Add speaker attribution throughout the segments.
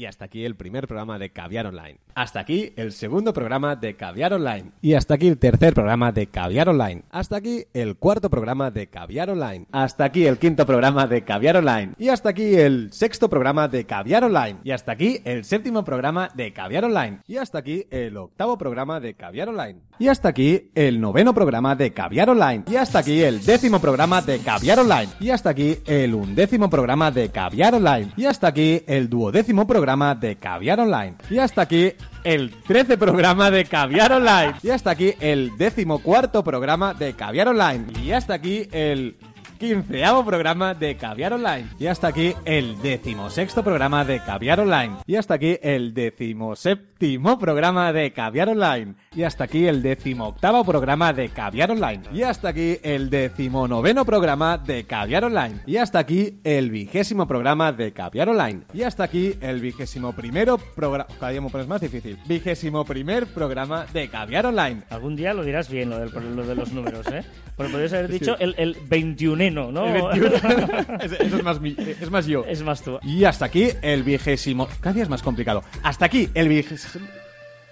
Speaker 1: Y hasta aquí el primer programa de Caviar Online. Hasta aquí el segundo programa de Caviar Online. Y hasta aquí el tercer programa de Caviar Online. Hasta aquí el cuarto programa de Caviar Online. Hasta aquí el quinto programa de Caviar Online. Y hasta aquí el sexto programa de Caviar Online. Y hasta aquí el séptimo programa de Caviar Online. Y hasta aquí el octavo programa de Caviar Online. Y hasta aquí el noveno programa de Caviar Online. Y hasta aquí el décimo programa de Caviar Online. Y hasta aquí el undécimo programa de Caviar Online. Y hasta aquí el duodécimo programa de Caviar Online. Y hasta aquí el 13 programa de Caviar Online. Y hasta aquí el décimo cuarto programa de Caviar Online. Y hasta aquí el quinceavo programa de Caviar Online. Y hasta aquí el decimosexto programa de Caviar Online. Y hasta aquí el decimoséptimo programa de Caviar Online. Y hasta aquí el decimoctavo programa de Caviar Online. Y hasta aquí el decimonoveno programa de Caviar Online. Y hasta aquí el vigésimo programa de Caviar Online. Y hasta aquí el vigésimo primero programa... Cada día me pones más difícil. Vigésimo primer programa de Caviar Online.
Speaker 2: Algún día lo dirás bien, lo, del- lo de los números, ¿eh? Porque podrías haber dicho el, el 21, ¿no?
Speaker 1: El 21. Eso es más, mi- es más yo.
Speaker 2: Es más tú.
Speaker 1: Y hasta aquí el vigésimo. Cada día es más complicado. Hasta aquí el vigésimo.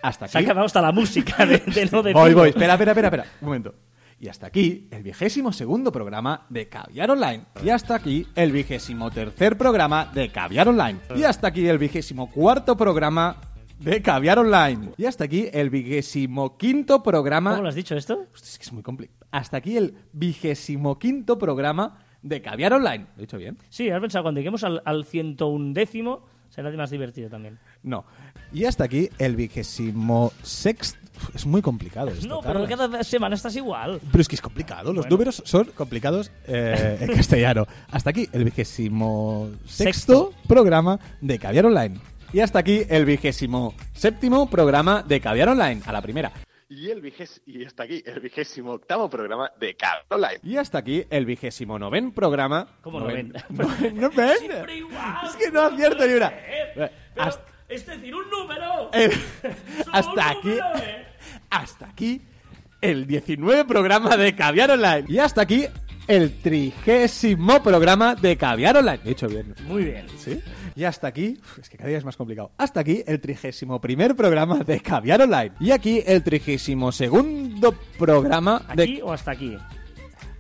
Speaker 1: Hasta
Speaker 2: Se ha
Speaker 1: aquí.
Speaker 2: acabado hasta la música de, de no decirlo.
Speaker 1: Voy, voy. Espera, espera, espera, espera. Un momento. Y hasta aquí el vigésimo segundo programa de Caviar Online. Y hasta aquí el vigésimo tercer programa de Caviar Online. Y hasta aquí el vigésimo cuarto programa de Caviar Online. Y hasta aquí el vigésimo quinto programa.
Speaker 2: ¿Cómo lo has dicho esto?
Speaker 1: Hostia, es que es muy complicado. Hasta aquí el vigésimo quinto programa de Caviar Online. ¿Lo he dicho bien?
Speaker 2: Sí, has pensado, cuando lleguemos al, al 101 décimo, será más divertido también.
Speaker 1: No. Y hasta aquí el vigésimo sexto. Es muy complicado esto.
Speaker 2: No, pero
Speaker 1: Carlos.
Speaker 2: cada semana estás igual.
Speaker 1: Pero es que es complicado. Los
Speaker 2: Bueno.
Speaker 1: números son complicados eh, en castellano. Hasta aquí el vigésimo
Speaker 2: Sexto.
Speaker 1: sexto programa de Caviar Online. Y hasta aquí el vigésimo séptimo programa de Caviar Online. A la primera.
Speaker 3: Y, el vigés y hasta aquí el vigésimo octavo programa de Caviar Online.
Speaker 1: Y hasta aquí el vigésimo noven programa.
Speaker 2: ¿Cómo
Speaker 1: Noven-
Speaker 2: noven?
Speaker 1: Es que no acierto ni una.
Speaker 2: Pero,
Speaker 1: Hasta-
Speaker 2: es decir, un número.
Speaker 1: Eh, hasta
Speaker 2: un
Speaker 1: aquí.
Speaker 2: número, ¿eh?
Speaker 1: Hasta aquí el 19 programa de Caviar Online. Y hasta aquí el trigésimo programa de Caviar Online. He dicho bien.
Speaker 2: Muy bien.
Speaker 1: ¿Sí? Y hasta aquí, es que cada día es más complicado. Hasta aquí el trigésimo primer programa de Caviar Online. Y aquí el trigésimo segundo programa
Speaker 2: ¿Aquí o hasta aquí?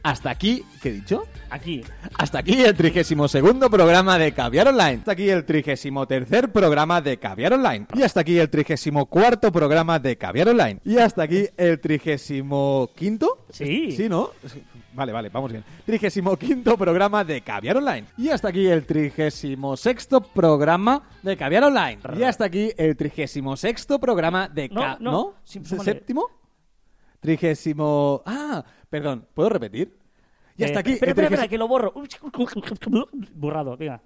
Speaker 1: Hasta aquí, ¿qué he dicho?
Speaker 2: Aquí.
Speaker 1: Hasta aquí el trigésimo segundo programa de Caviar Online. Hasta aquí el trigésimo tercer programa de Caviar Online. Y hasta aquí el trigésimo cuarto programa de Caviar Online. Y hasta aquí el trigésimo quinto.
Speaker 2: Sí.
Speaker 1: Sí, ¿no? Vale, vale, vamos bien. Trigésimo quinto programa de Caviar Online. Y hasta aquí el trigésimo sexto programa de Caviar Online. Y hasta aquí el trigésimo sexto programa de
Speaker 2: No,
Speaker 1: Ca-
Speaker 2: no,
Speaker 1: ¿No?
Speaker 2: sí,
Speaker 1: ¿Es
Speaker 2: súmale.
Speaker 1: ¿Séptimo? Trigésimo... Ah, perdón, ¿puedo repetir? Y hasta
Speaker 2: Eh,
Speaker 1: aquí...
Speaker 2: Espera, espera, espera, que lo borro. Borrado, venga.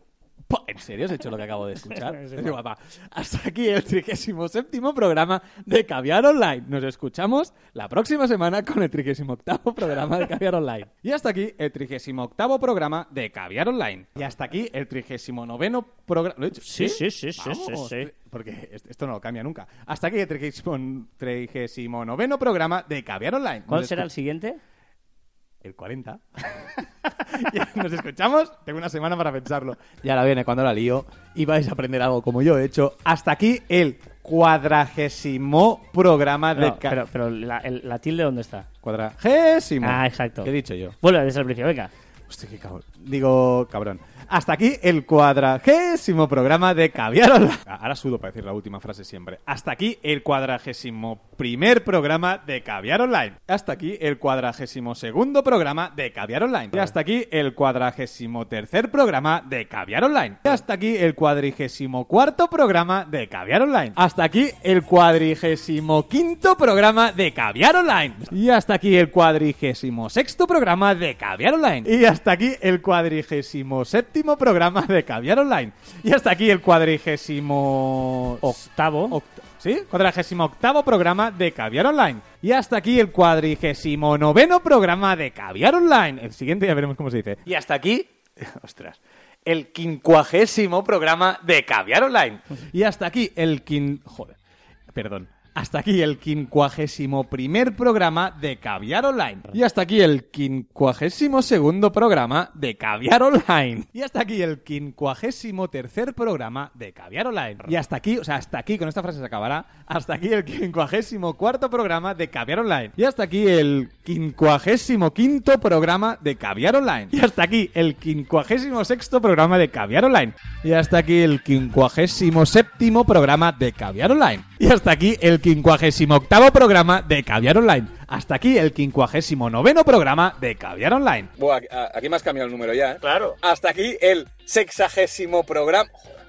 Speaker 1: ¿En serio has hecho lo que acabo de escuchar?
Speaker 2: Es
Speaker 1: Es
Speaker 2: igual.
Speaker 1: guapa. Hasta aquí el 37 programa de Caviar Online. Nos escuchamos la próxima semana con el 38 programa de Caviar Online. Y hasta aquí el 38 programa de Caviar Online. Y hasta aquí el 39 programa... ¿Lo he dicho?
Speaker 2: Sí, sí, sí, sí, sí, sí.
Speaker 1: Porque est- esto no lo cambia nunca. Hasta aquí el 39 programa de Caviar Online.
Speaker 2: ¿Cuál será el siguiente?
Speaker 1: El 40. Ya, Nos escuchamos. Tengo una semana para pensarlo. Y ahora viene cuando la lío y vais a aprender algo como yo he hecho. Hasta aquí el cuadragésimo programa de...
Speaker 2: No,
Speaker 1: ca-
Speaker 2: pero pero la, el- la tilde, ¿dónde está?
Speaker 1: Cuadragésimo.
Speaker 2: Ah, exacto.
Speaker 1: ¿Qué he dicho yo?
Speaker 2: Vuelve desde el principio, venga.
Speaker 1: Digo, cabrón. Hasta aquí el cuadragésimo programa de Caviar Online. Ahora sudo para decir la última frase siempre. Hasta aquí el cuadragésimo primer programa de Caviar Online. Hasta aquí el cuadragésimo segundo programa de Caviar Online. Y hasta aquí el cuadragésimo tercer programa de Caviar Online. Y hasta aquí el cuadrigésimo cuarto programa de Caviar Online. Hasta aquí el cuadrigésimo quinto programa de Caviar Online. Y hasta aquí el cuadrigésimo sexto programa de Caviar Online. Aquí el cuadrigésimo séptimo programa de Caviar Online. Y hasta aquí el cuadrigésimo...
Speaker 2: Octavo.
Speaker 1: Oct- ¿Sí? Cuadragésimo octavo programa de Caviar Online. Y hasta aquí el cuadrigésimo noveno programa de Caviar Online. El siguiente ya veremos cómo se dice. Y hasta aquí... Ostras. El quincuagésimo programa de Caviar Online. Y hasta aquí el quin... Joder. Perdón. Hasta aquí el quincuagésimo primer programa de Caviar Online. Y hasta aquí el quincuagésimo segundo programa de Caviar Online. Y hasta aquí el quincuagésimo tercer programa de Caviar Online. Y hasta aquí, o sea, hasta aquí, con esta frase se acabará, hasta aquí el quincuagésimo cuarto programa de Caviar Online. Y hasta aquí el quincuagésimo quinto programa de Caviar Online. Y hasta aquí el quincuagésimo sexto programa de Caviar Online. Y hasta aquí el quincuagésimo séptimo programa de Caviar Online. Y hasta aquí el quincuagésimo octavo programa de Caviar Online. Hasta aquí el quincuagésimo noveno programa de Caviar Online.
Speaker 4: Buah, aquí me has cambiado el número ya, ¿eh?
Speaker 5: Claro.
Speaker 4: Hasta aquí el sexagésimo programa... Joder,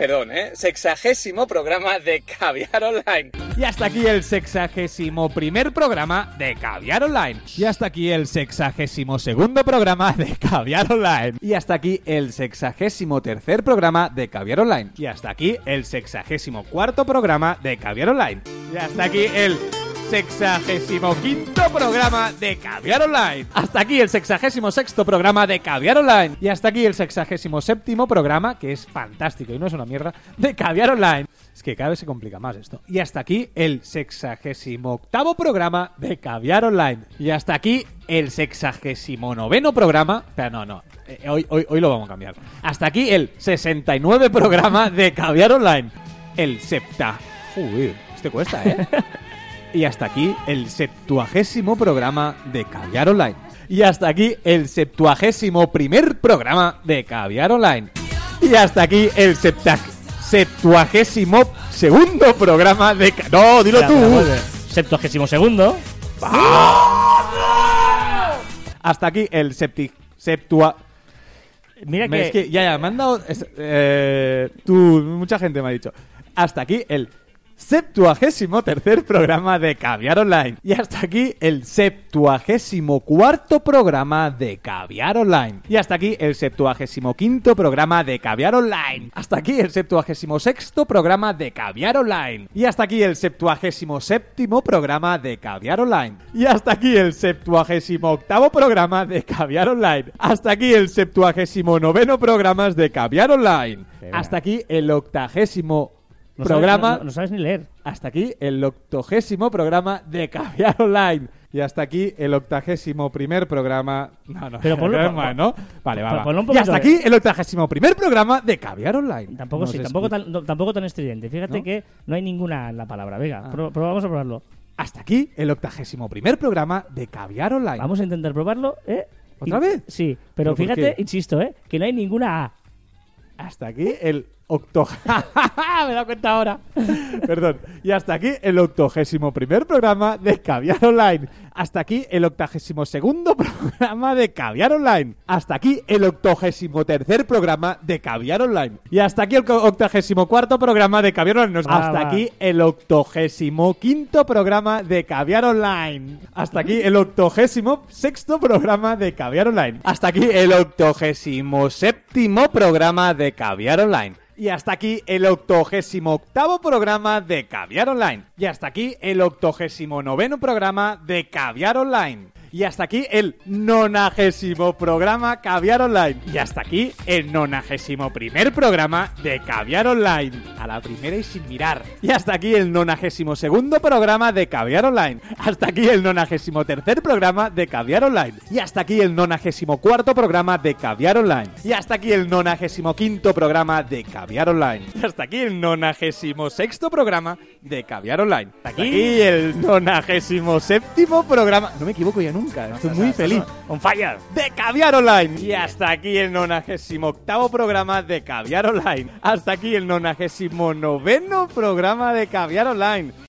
Speaker 4: Perdón, ¿eh? Sexagésimo programa de Caviar Online.
Speaker 1: Y hasta aquí el sexagésimo primer programa de Caviar Online. Y hasta aquí el sexagésimo segundo programa de Caviar Online. Y hasta aquí el sexagésimo tercer programa de Caviar Online. Y hasta aquí el sexagésimo cuarto programa de Caviar Online. Y hasta aquí el sexagésimo quinto programa de Caviar Online. Hasta aquí el sexagésimo sexto programa de Caviar Online. Y hasta aquí el sexagésimo séptimo programa, que es fantástico y no es una mierda, de Caviar Online. Es que cada vez se complica más esto. Y hasta aquí el sexagésimo octavo programa de Caviar Online. Y hasta aquí el sexagésimo noveno programa. Pero no, no. eh, hoy, hoy, hoy lo vamos a cambiar. Hasta aquí el 69 programa de Caviar Online. El septa... Joder, este cuesta, ¿eh? Y hasta aquí el septuagésimo programa de Caviar Online. Y hasta aquí el septuagésimo primer programa de Caviar Online. Y hasta aquí el septuagésimo segundo programa de... Ca- No, dilo tú.
Speaker 2: Septuagésimo segundo.
Speaker 1: Hasta aquí el septi... Septua...
Speaker 2: Mira que,
Speaker 1: Es que ya, ya, me han dado... es- eh, tú, mucha gente me ha dicho. Hasta aquí el septuagésimo tercer programa de Caviar Online. Y hasta aquí el septuagésimo cuarto programa de Caviar Online. Y hasta aquí el septuagésimo quinto programa de Caviar Online. Hasta aquí el septuagésimo sexto programa de Caviar Online. Y hasta aquí el septuagésimo séptimo programa de Caviar Online. Y hasta aquí el septuagésimo octavo programa de Caviar Online. Hasta aquí el septuagésimo noveno programas de Caviar Online. Hasta aquí el octagésimo
Speaker 2: no sabes-
Speaker 1: programa.
Speaker 2: no- no- no sabes ni leer.
Speaker 1: Hasta aquí el octogésimo programa de Caviar Online. Y hasta aquí el octagésimo primer programa. No, no,
Speaker 2: Pero ponlo-
Speaker 1: más, ¿no? Vale, va,
Speaker 2: pon-
Speaker 1: Y hasta
Speaker 2: de-
Speaker 1: aquí el octagésimo primer programa de Caviar Online.
Speaker 2: Tampoco sí, tampoco tan, no- tampoco tan estridente. Fíjate
Speaker 1: ¿No?
Speaker 2: que no hay ninguna en la palabra. Venga,
Speaker 1: Ah.
Speaker 2: pro- probamos a probarlo.
Speaker 1: Hasta aquí el octagésimo primer programa de Caviar Online.
Speaker 2: Vamos a intentar probarlo, ¿eh?
Speaker 1: ¿Otra vez?
Speaker 2: Sí, pero
Speaker 1: ¿Pero por
Speaker 2: fíjate, insisto, ¿eh? Que no hay ninguna A.
Speaker 1: Hasta aquí el octo... Me he dado cuenta ahora. Perdón. Y hasta aquí el octogésimo primer programa de Caviar Online. Hasta aquí el octagésimo segundo programa de Caviar Online. Hasta aquí el octogésimo tercer programa de Caviar Online. Y hasta aquí el octagésimo cuarto programa de Caviar Online.
Speaker 2: Ah,
Speaker 1: hasta
Speaker 2: va.
Speaker 1: aquí el octogésimo quinto programa de Caviar Online. Hasta aquí el octogésimo sexto programa de Caviar Online. Hasta aquí el octogésimo séptimo programa de Caviar Online. Y hasta aquí el octogésimo octavo programa de Caviar Online. Y hasta aquí el octogésimo noveno programa de Caviar Online. Y hasta aquí el nonagésimo programa Caviar Online. Y hasta aquí el nonagésimo primer programa de Caviar Online. A la primera y sin mirar. Y hasta aquí el nonagésimo segundo programa de Caviar Online. Hasta aquí el nonagésimo tercer programa de Caviar Online. Y hasta aquí el nonagésimo cuarto programa de Caviar Online. Y hasta aquí el nonagésimo quinto programa de Caviar Online. Y hasta aquí el nonagésimo sexto programa de Caviar Online. Hasta aquí el nonagésimo séptimo programa. No me equivoco ya nunca. Estoy muy feliz
Speaker 2: On fire.
Speaker 1: de Caviar Online. Y hasta aquí el nonagésimo octavo programa de Caviar Online. Hasta aquí el nonagésimo noveno programa de Caviar Online.